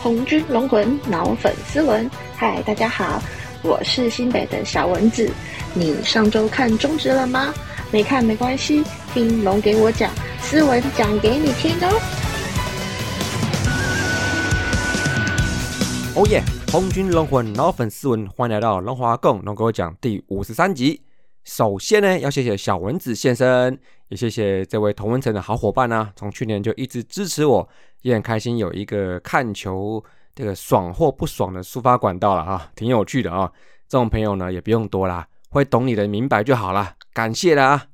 红军龙魂脑粉丝文，嗨，大家好，我是新北的小蚊子。你上周看中职了吗？没看没关系，听龙给我讲，斯文讲给你听哦。哦耶！红军龙魂脑粉丝文，欢迎来到龙华共龙给我讲第五十三集。首先呢，要谢谢小蚊子先生，也谢谢这位同文城的好伙伴呢，从去年就一直支持我，也很开心有一个看球这个爽或不爽的抒发管道了啊，挺有趣的啊。这种朋友呢也不用多啦，会懂你的明白就好啦，感谢了啊。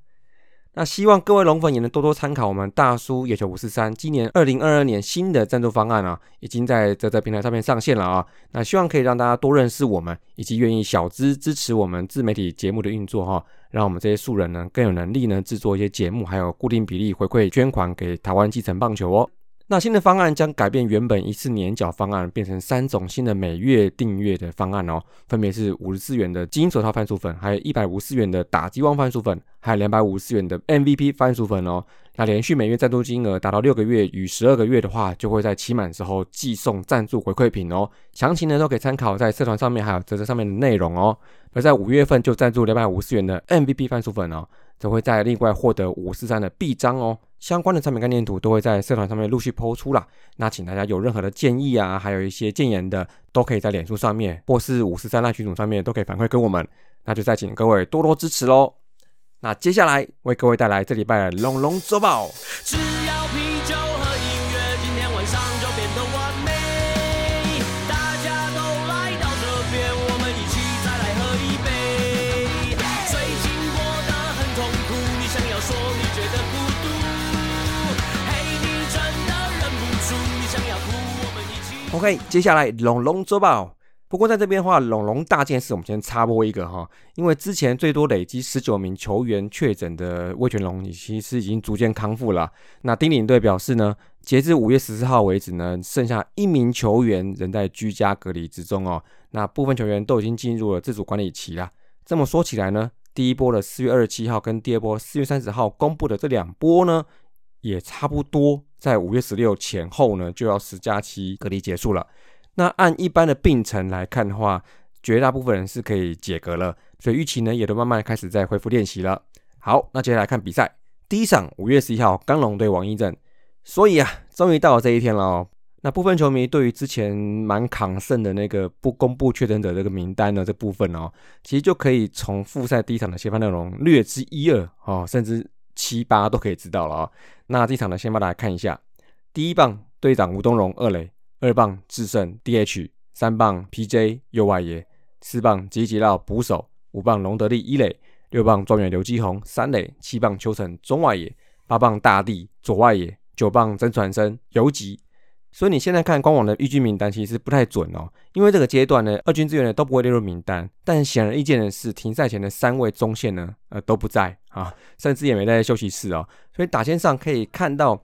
那希望各位龙粉也能多多参考我们大叔野球五四三今年二零二二年新的赞助方案啊，已经在泽泽平台上面上线了啊。那希望可以让大家多认识我们，以及愿意小资支持我们自媒体节目的运作哈，让我们这些素人呢更有能力呢制作一些节目，还有固定比例回馈捐款给台湾基层棒球哦。那新的方案将改变原本一次年缴方案，变成三种新的每月订阅的方案哦，分别是五十四元的金手套番薯粉，还有一百五十元的打击王番薯粉，还有两百五十元的 MVP 番薯粉哦。那连续每月赞助金额达到六个月与十二个月的话，就会在期满时候寄送赞助回馈品哦。详情呢都可以参考在社团上面还有折折上面的内容哦。而在五月份就赞助两百五十元的 MVP 番薯粉哦。则会在另外获得五四三的臂章哦，相关的产品概念图都会在社团上面陆续抛出啦。那请大家有任何的建议啊，还有一些建言的，都可以在脸书上面或是五四三那群组上面都可以反馈给我们。那就再请各位多多支持喽。那接下来为各位带来这礼拜的龙龙周报。只要啤酒 OK，接下来龙龙周报。不过在这边的话，龙龙大件事，我们先插播一个哈，因为之前最多累积十九名球员确诊的魏全龙，其实已经逐渐康复了。那丁领队表示呢，截至五月十四号为止呢，剩下一名球员仍在居家隔离之中哦。那部分球员都已经进入了自主管理期了。这么说起来呢，第一波的四月二十七号跟第二波四月三十号公布的这两波呢，也差不多。在五月十六前后呢，就要十假期隔离结束了。那按一般的病程来看的话，绝大部分人是可以解隔了，所以预期呢也都慢慢开始在恢复练习了。好，那接下来看比赛，第一场五月十一号，刚龙对王一正。所以啊，终于到了这一天了哦。那部分球迷对于之前蛮抗胜的那个不公布确诊者这个名单呢这部分哦，其实就可以从复赛第一场的先发内容略知一二哦，甚至。七八都可以知道了啊。那这场呢，先帮大家看一下：第一棒队长吴东荣二垒，二棒智胜 DH，三棒 PJ 右外野，四棒吉吉绕捕手，五棒龙德利一垒，六棒状元刘基宏三垒，七棒邱成中外野，八棒大地左外野，九棒曾传生游击。所以你现在看官网的预军名单其实不太准哦，因为这个阶段呢，二军资源呢都不会列入名单。但显而易见的是，停赛前的三位中线呢，呃都不在啊，甚至也没在休息室哦。所以打线上可以看到，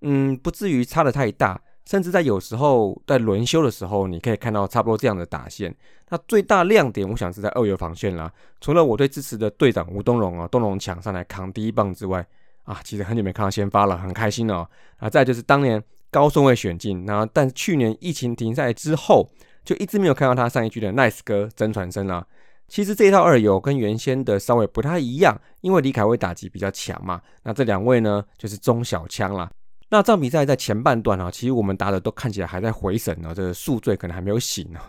嗯，不至于差的太大。甚至在有时候在轮休的时候，你可以看到差不多这样的打线。那最大亮点，我想是在二游防线啦。除了我最支持的队长吴东荣啊，东荣抢上来扛第一棒之外，啊，其实很久没看到先发了，很开心哦。啊，再就是当年。高顺位选进，然后但去年疫情停赛之后，就一直没有看到他上一局的 Nice 哥真传声啦。其实这一套二游跟原先的稍微不太一样，因为李凯威打击比较强嘛。那这两位呢，就是中小枪啦。那这场比赛在前半段啊，其实我们打的都看起来还在回神呢，这个宿醉可能还没有醒呢。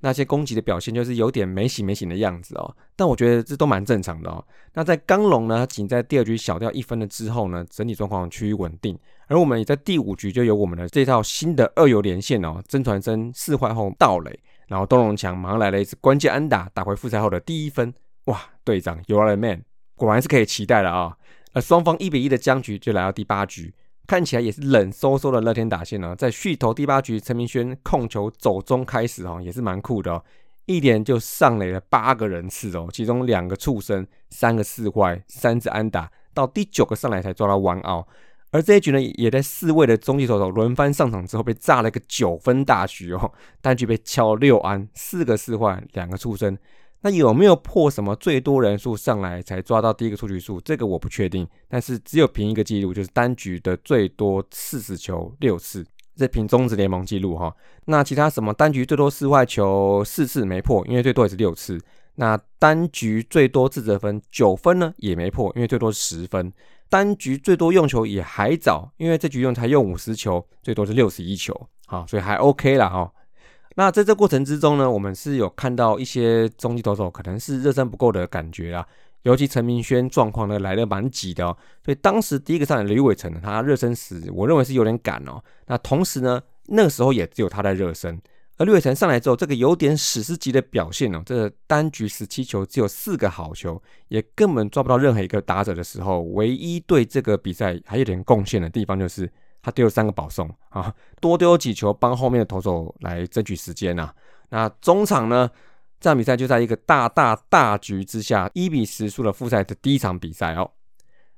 那些攻击的表现就是有点没醒没醒的样子哦。但我觉得这都蛮正常的哦。那在刚龙呢，仅在第二局小掉一分了之后呢，整体状况趋于稳定。而我们也在第五局就有我们的这套新的二游连线哦，曾传生四坏后盗垒，然后东龙强马上来了一次关键安打，打回复赛后的第一分。哇，队长 You are the man，果然是可以期待了啊。而双方一比一的僵局就来到第八局。看起来也是冷飕飕的乐天打线呢，在续投第八局，陈明轩控球走中开始哦，也是蛮酷的哦，一连就上垒了八个人次哦，其中两个触身，三个四坏，三支安打，到第九个上来才抓到完奥，而这一局呢，也在四位的中继投手轮番上场之后被炸了一个九分大局哦，单局被敲六安，四个四坏，两个触身。那有没有破什么最多人数上来才抓到第一个出局数？这个我不确定。但是只有凭一个记录，就是单局的最多四十球六次。这凭中职联盟记录哈。那其他什么单局最多四坏球四次没破，因为最多也是六次。那单局最多自责分九分呢，也没破，因为最多十分。单局最多用球也还早，因为这局用才用五十球，最多是六十一球，好，所以还 OK 啦哈。那在这过程之中呢，我们是有看到一些中继投手可能是热身不够的感觉啦，尤其陈明轩状况呢来的蛮急的哦，所以当时第一个上来的吕伟成呢，他热身时我认为是有点赶哦。那同时呢，那个时候也只有他在热身。而绿伟成上来之后，这个有点史诗级的表现哦，这单局十七球只有四个好球，也根本抓不到任何一个打者的时候，唯一对这个比赛还有点贡献的地方，就是他丢了三个保送啊，多丢几球帮后面的投手来争取时间啊。那中场呢，这场比赛就在一个大大大局之下，一比十输了复赛的第一场比赛哦。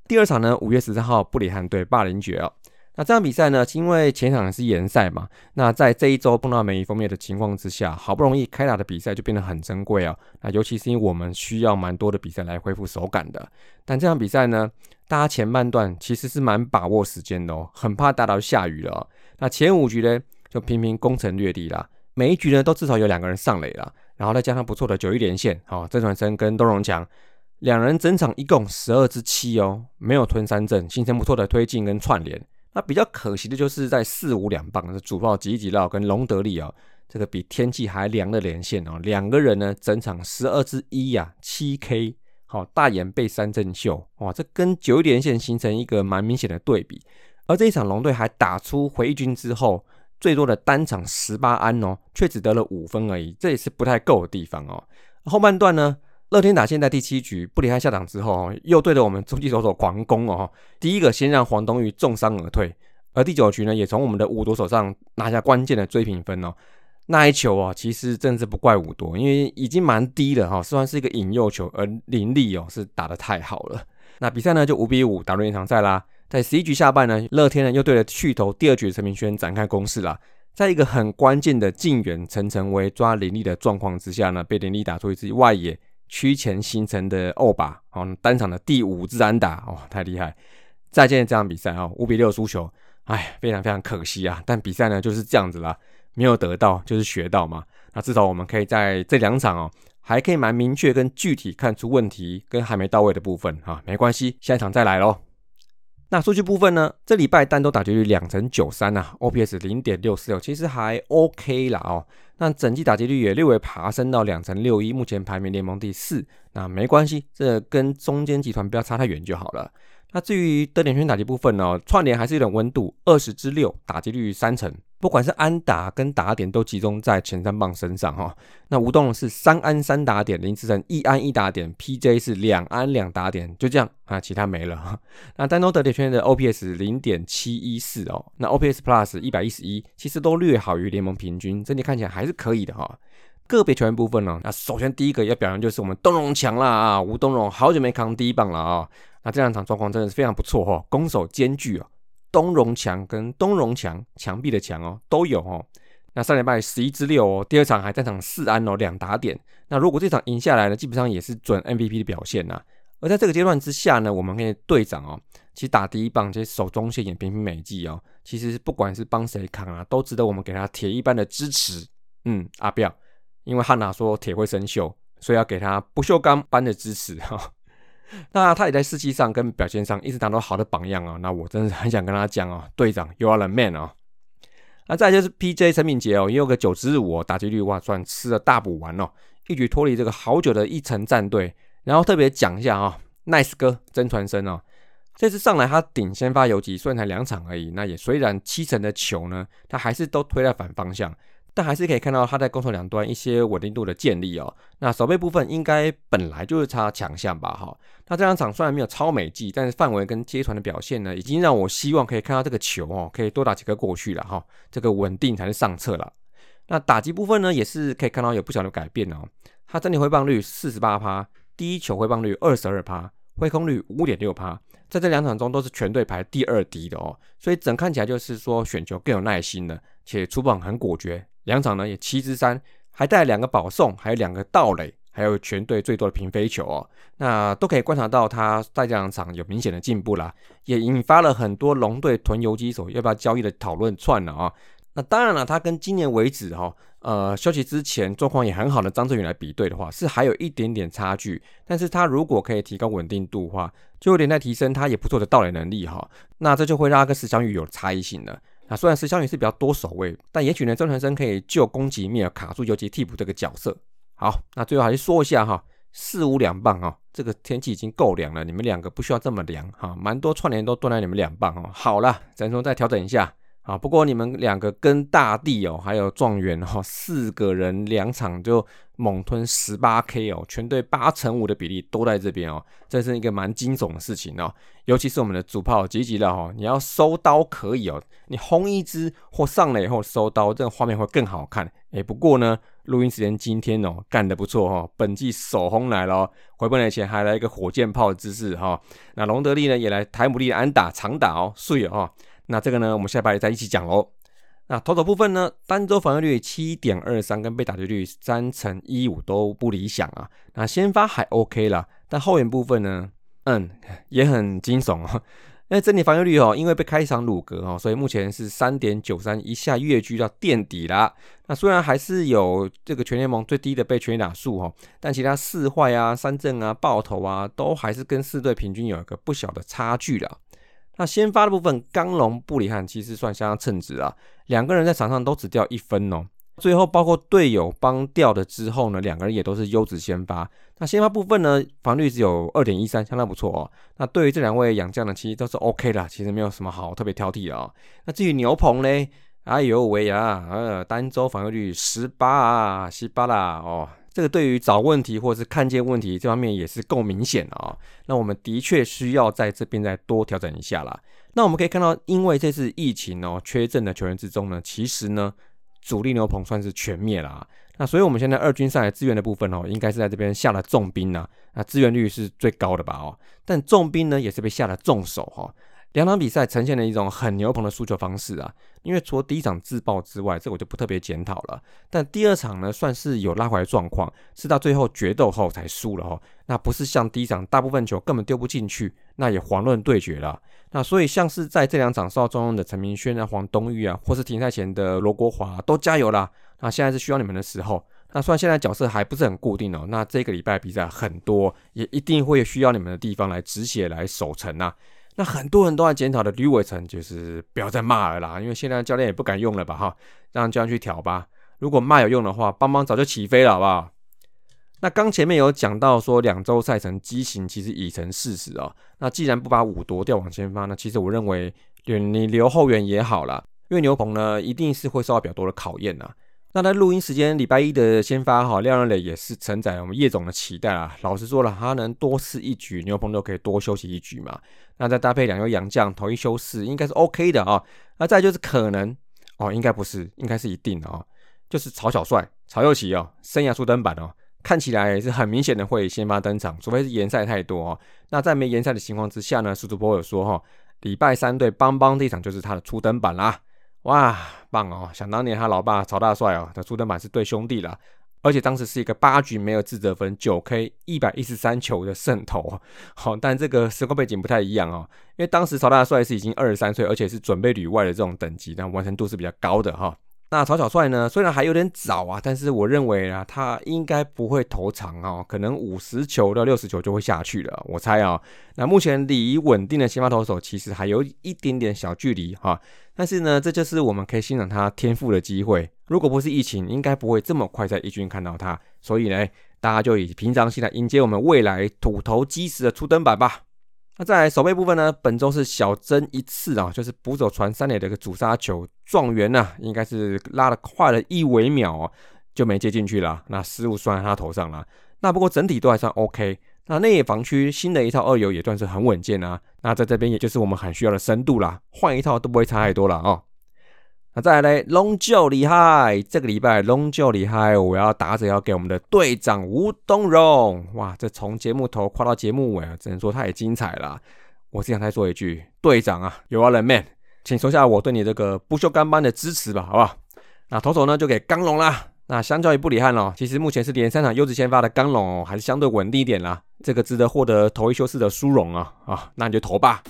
第二场呢，五月十三号布里汉对霸凌爵哦。那这场比赛呢，是因为前场是延赛嘛，那在这一周碰到梅雨封面的情况之下，好不容易开打的比赛就变得很珍贵啊。那尤其是因为我们需要蛮多的比赛来恢复手感的。但这场比赛呢，大家前半段其实是蛮把握时间的哦，很怕打到下雨了。那前五局呢，就频频攻城略地啦，每一局呢都至少有两个人上垒了，然后再加上不错的九一连线，好郑传生跟东荣强两人整场一共十二支七哦，没有吞三阵，形成不错的推进跟串联。那比较可惜的就是在四五两棒的主炮吉吉绕跟隆德利啊，这个比天气还凉的连线哦，两个人呢整场十二之一呀七 K，好大眼被三振秀哇，这跟九连线形成一个蛮明显的对比。而这一场龙队还打出回军之后最多的单场十八安哦，却只得了五分而已，这也是不太够的地方哦。后半段呢？乐天打现在第七局不离开下场之后，又对着我们中继手手狂攻哦。第一个先让黄东玉重伤而退，而第九局呢，也从我们的五夺手上拿下关键的追平分哦。那一球哦，其实真是不怪五夺，因为已经蛮低了哈，算是一个引诱球，而林立哦是打的太好了。那比赛呢就五比五打入延长赛啦。在十一局下半呢，乐天呢又对着去头第二局的陈明轩展开攻势啦。在一个很关键的近远陈晨威抓林立的状况之下呢，被林立打出一支外野。区前形成的欧巴哦，单场的第五支安打哦，太厉害！再见这场比赛哦，五比六输球，哎，非常非常可惜啊。但比赛呢就是这样子啦，没有得到就是学到嘛。那至少我们可以在这两场哦，还可以蛮明确跟具体看出问题跟还没到位的部分哈，没关系，下一场再来喽。那数据部分呢？这礼拜单都打击率两成九三呐，OPS 零点六四六，其实还 OK 啦哦。那整季打击率也略微爬升到两成六一，目前排名联盟第四。那没关系，这跟中间集团不要差太远就好了。那至于得点圈打击部分呢，串联还是有点温度，二十之六，打击率三成。不管是安打跟打点都集中在前三棒身上哈。那吴东是三安三打点，林志成一安一打点，PJ 是两安两打点，就这样啊，其他没了。那丹东得点圈的 OPS 零点七一四哦，那 OPS Plus 一百一十一，其实都略好于联盟平均，整体看起来还是可以的哈。个别球员部分呢，那首先第一个要表扬就是我们东荣强啦啊，吴东荣好久没扛第一棒了啊。那这两场状况真的是非常不错哈，攻守兼具哦。东荣强跟东荣强墙壁的墙哦都有哦。那上礼拜十一之六哦，第二场还在场四安哦，两打点。那如果这场赢下来呢，基本上也是准 MVP 的表现呐。而在这个阶段之下呢，我们可以队长哦，其实打第一棒，这些守中线也平平美技哦。其实不管是帮谁扛啊，都值得我们给他铁一般的支持。嗯，阿彪，因为汉娜说铁会生锈，所以要给他不锈钢般的支持哈。那他也在士气上跟表现上一直当到好的榜样啊。那我真的是很想跟他讲哦，队长，You are the man 哦。那再就是 P.J. 陈敏杰哦，也有个九支五哦，打击率哇算吃了大补丸哦，一举脱离这个好久的一层战队。然后特别讲一下啊，Nice 哥曾传生哦，这次上来他顶先发游击，虽然才两场而已，那也虽然七成的球呢，他还是都推在反方向。但还是可以看到他在攻守两端一些稳定度的建立哦。那守备部分应该本来就是他强项吧？哈，那这两场虽然没有超美技，但是范围跟接传的表现呢，已经让我希望可以看到这个球哦，可以多打几个过去了哈。这个稳定才是上策了。那打击部分呢，也是可以看到有不小的改变哦。他整体挥棒率四十八趴，第一球挥棒率二十二趴，挥空率五点六趴，在这两场中都是全队排第二低的哦。所以整看起来就是说选球更有耐心了，且出棒很果决。两场呢也七支三，还带两个保送，还有两个盗垒，还有全队最多的平飞球哦，那都可以观察到他在这两场有明显的进步啦，也引发了很多龙队囤游击手要不要交易的讨论串了啊。那当然了，他跟今年为止哈，呃，休息之前状况也很好的张志远来比对的话，是还有一点点差距。但是他如果可以提高稳定度的话，就有点在提升他也不错的盗垒能力哈。那这就会让他跟石祥宇有差异性了。那虽然石霄宇是比较多守卫，但也许呢，周传生可以救攻击面卡住游击替补这个角色。好，那最后还是说一下哈，四五两棒哈，这个天气已经够凉了，你们两个不需要这么凉哈，蛮多串联都断在你们两棒哦。好了，咱说再调整一下。啊，不过你们两个跟大地哦，还有状元哈，四个人两场就猛吞十八 K 哦，全队八成五的比例都在这边哦，这是一个蛮惊悚的事情哦。尤其是我们的主炮积极了哈，你要收刀可以哦，你轰一支或上来以后收刀，这个画面会更好看。哎，不过呢，录音时间今天哦干得不错哈，本季首轰来了，回本来前还来一个火箭炮的姿势哈。那隆德利呢也来台姆利安打长打哦，碎了哈。那这个呢，我们下拜再一起讲喽。那投手部分呢，单周防御率七点二三，跟被打击率三乘一五都不理想啊。那先发还 OK 啦，但后援部分呢，嗯，也很惊悚哦。因为整体防御率哦，因为被开一场鲁格哦，所以目前是三点九三，一下跃居到垫底啦。那虽然还是有这个全联盟最低的被全打数哦，但其他四坏啊、三振啊、爆头啊，都还是跟四队平均有一个不小的差距了。那先发的部分，刚龙布里汉其实算相当称职啊，两个人在场上都只掉一分哦。最后包括队友帮掉的之后呢，两个人也都是优质先发。那先发部分呢，防率只有二点一三，相当不错哦。那对于这两位养将呢，其实都是 OK 的，其实没有什么好特别挑剔的哦。那至于牛棚嘞，哎呦喂呀，呃，单周防御率十八啊，十八啦哦。这个对于找问题或者是看见问题这方面也是够明显的啊。那我们的确需要在这边再多调整一下啦。那我们可以看到，因为这次疫情哦，缺阵的球员之中呢，其实呢，主力牛棚算是全灭了。那所以我们现在二军上来支援的部分哦，应该是在这边下了重兵呐。那支援率是最高的吧？哦，但重兵呢也是被下了重手哈。两场比赛呈现了一种很牛棚的输球方式啊，因为除了第一场自爆之外，这我就不特别检讨了。但第二场呢，算是有拉回来状况，是到最后决斗后才输了哈。那不是像第一场大部分球根本丢不进去，那也遑论对决了。那所以像是在这两场受到重用的陈明轩啊、黄东玉啊，或是停赛前的罗国华，都加油啦！那现在是需要你们的时候。那虽然现在角色还不是很固定哦，那这个礼拜比赛很多，也一定会需要你们的地方来止血、来守城呐。那很多人都在检讨的吕伟成，就是不要再骂了啦，因为现在教练也不敢用了吧哈，让教练去挑吧。如果骂有用的话，邦邦早就起飞了，好不好？那刚前面有讲到说两周赛程畸形，其实已成事实哦。那既然不把五夺掉往前发，那其实我认为你留后援也好啦，因为牛棚呢一定是会受到比较多的考验呐。那在录音时间礼拜一的先发哈，廖仁磊也是承载我们叶总的期待啊。老实说了，他能多试一局，牛棚都可以多休息一局嘛。那再搭配两位洋将，投一休四，应该是 OK 的啊。那再就是可能哦，应该不是，应该是一定的哦。就是曹小帅、曹又奇哦，生涯初登板哦，看起来是很明显的会先发登场，除非是延赛太多哦。那在没延赛的情况之下呢，苏主播有说哈，礼拜三对邦邦这场就是他的初登板啦。哇，棒哦！想当年他老爸曹大帅哦的初登板是对兄弟了，而且当时是一个八局没有自责分，九 K 一百一十三球的胜投。好，但这个时空背景不太一样哦，因为当时曹大帅是已经二十三岁，而且是准备旅外的这种等级，但完成度是比较高的哈。那曹小帅呢？虽然还有点早啊，但是我认为啊，他应该不会投长哦，可能五十球到六十球就会下去了。我猜啊，那目前离稳定的先发投手其实还有一点点小距离哈。但是呢，这就是我们可以欣赏他天赋的机会。如果不是疫情，应该不会这么快在一军看到他。所以呢，大家就以平常心来迎接我们未来土头基石的初登板吧。那在守备部分呢？本周是小增一次啊，就是捕手传三垒的一个主杀球，状元呢应该是拉的快了一微秒哦，就没接进去了。那失误算在他头上了。那不过整体都还算 OK。那内野防区新的一套二游也算是很稳健啊。那在这边也就是我们很需要的深度啦，换一套都不会差太多了啊。那再来龙就厉害，这个礼拜龙就厉害，我要打者要给我们的队长吴东荣，哇，这从节目头夸到节目尾啊，只能说太精彩了。我只想再说一句，队长啊，You are the man，请收下我对你这个不锈钢般的支持吧，好不好？那投手呢就给刚龙啦，那相较于布里汉哦，其实目前是连三场优质先发的刚龙哦，还是相对稳定一点啦。这个值得获得投一休四的殊荣啊啊，那你就投吧。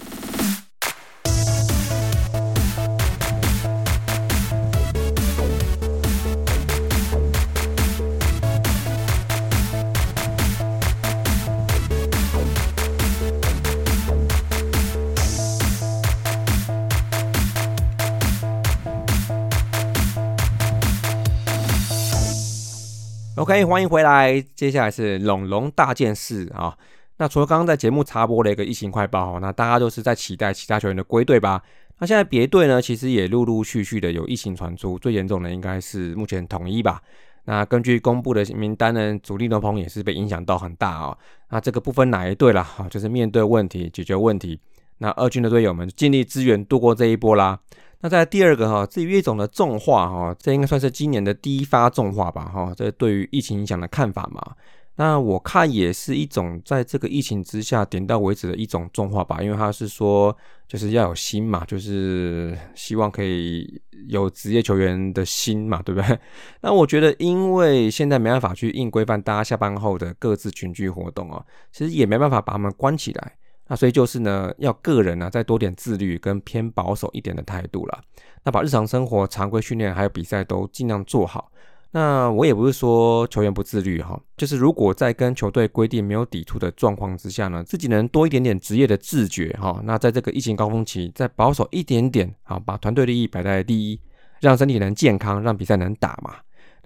OK，欢迎回来。接下来是龙龙大件事啊。那除了刚刚在节目插播了一个疫情快报，那大家都是在期待其他球员的归队吧？那现在别队呢，其实也陆陆续续的有疫情传出，最严重的应该是目前统一吧。那根据公布的名单呢，主力牛棚也是被影响到很大啊。那这个不分哪一队了，哈，就是面对问题，解决问题。那二军的队友们尽力支援度过这一波啦。那在第二个哈，至于越种的重化哈，这应该算是今年的第一发重化吧哈。这对于疫情影响的看法嘛，那我看也是一种在这个疫情之下点到为止的一种重化吧，因为他是说就是要有心嘛，就是希望可以有职业球员的心嘛，对不对？那我觉得，因为现在没办法去硬规范大家下班后的各自群聚活动啊，其实也没办法把他们关起来。那所以就是呢，要个人呢再多点自律跟偏保守一点的态度了。那把日常生活、常规训练还有比赛都尽量做好。那我也不是说球员不自律哈，就是如果在跟球队规定没有抵触的状况之下呢，自己能多一点点职业的自觉哈。那在这个疫情高峰期，再保守一点点啊，把团队利益摆在第一，让身体能健康，让比赛能打嘛。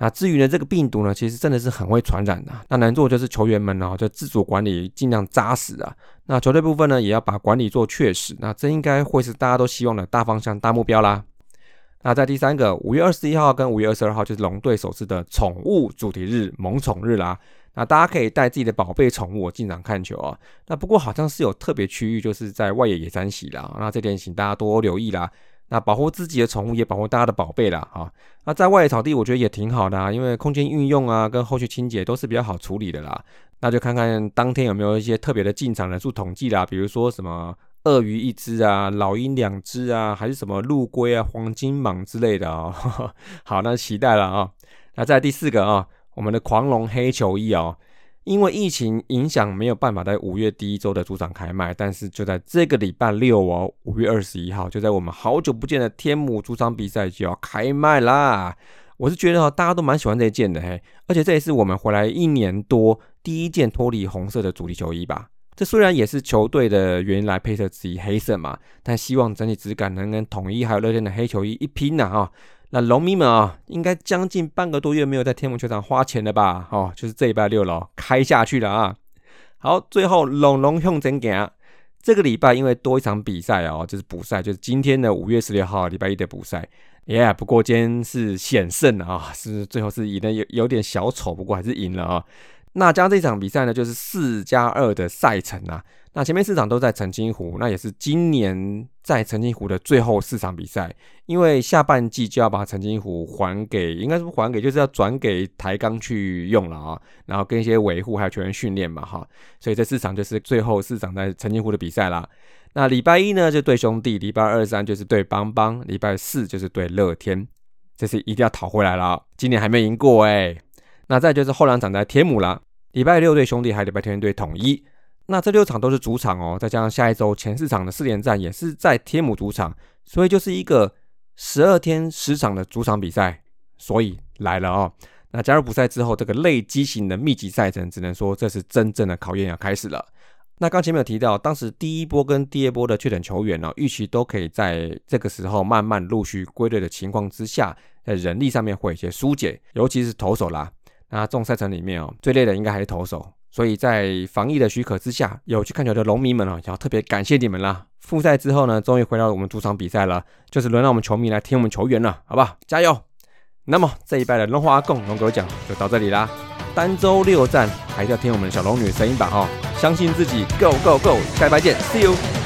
那至于呢，这个病毒呢，其实真的是很会传染的。那能做就是球员们呢，就自主管理，尽量扎实啊。那球队部分呢，也要把管理做确实。那这应该会是大家都希望的大方向、大目标啦。那在第三个，五月二十一号跟五月二十二号就是龙队首次的宠物主题日——萌宠日啦。那大家可以带自己的宝贝宠物进场看球啊。那不过好像是有特别区域，就是在外野野餐席啦。那这点请大家多留意啦。那保护自己的宠物，也保护大家的宝贝啦啊！那在外野草地，我觉得也挺好的啊，因为空间运用啊，跟后续清洁都是比较好处理的啦。那就看看当天有没有一些特别的进场人数统计啦，比如说什么鳄鱼一只啊，老鹰两只啊，还是什么陆龟啊、黄金蟒之类的啊。好，那期待了啊！那在第四个啊，我们的狂龙黑球衣啊。因为疫情影响，没有办法在五月第一周的主场开卖，但是就在这个礼拜六哦，五月二十一号，就在我们好久不见的天母主场比赛就要开卖啦。我是觉得哦，大家都蛮喜欢这件的嘿，而且这也是我们回来一年多第一件脱离红色的主题球衣吧。这虽然也是球队的原来配色之一黑色嘛，但希望整体质感能跟统一还有乐天的黑球衣一拼呐啊！那龙迷们啊，应该将近半个多月没有在天文球场花钱了吧？哦，就是这礼拜六了，开下去了啊！好，最后龙龙向前行，这个礼拜因为多一场比赛哦，就是补赛，就是今天的五月十六号礼拜一的补赛。耶，不过今天是险胜啊，是最后是赢的有有点小丑，不过还是赢了啊。那将这场比赛呢，就是四加二的赛程啊。那前面四场都在澄清湖，那也是今年在澄清湖的最后四场比赛，因为下半季就要把澄清湖还给，应该是不还给，就是要转给台钢去用了啊。然后跟一些维护还有球员训练嘛，哈。所以这四场就是最后四场在澄清湖的比赛啦。那礼拜一呢就对兄弟，礼拜二三就是对邦邦，礼拜四就是对乐天，这是一定要讨回来了。今年还没赢过哎。那再就是后两场在天母啦，礼拜六对兄弟，还礼拜天对统一。那这六场都是主场哦，再加上下一周前四场的四连战也是在天母主场，所以就是一个十二天十场的主场比赛。所以来了哦。那加入补赛之后，这个累机型的密集赛程，只能说这是真正的考验要开始了。那刚前面有提到，当时第一波跟第二波的确诊球员呢，预期都可以在这个时候慢慢陆续归队的情况之下，在人力上面会有些疏解，尤其是投手啦。那这种赛程里面哦，最累的应该还是投手，所以在防疫的许可之下，有去看球的龙迷们哦，要特别感谢你们啦。复赛之后呢，终于回到我们主场比赛了，就是轮到我们球迷来听我们球员了，好不好？加油！那么这一拜的龙华共龙狗奖就到这里啦。单周六战还是要听我们的小龙女声音吧哈，相信自己，Go Go Go！下一拜见，See you。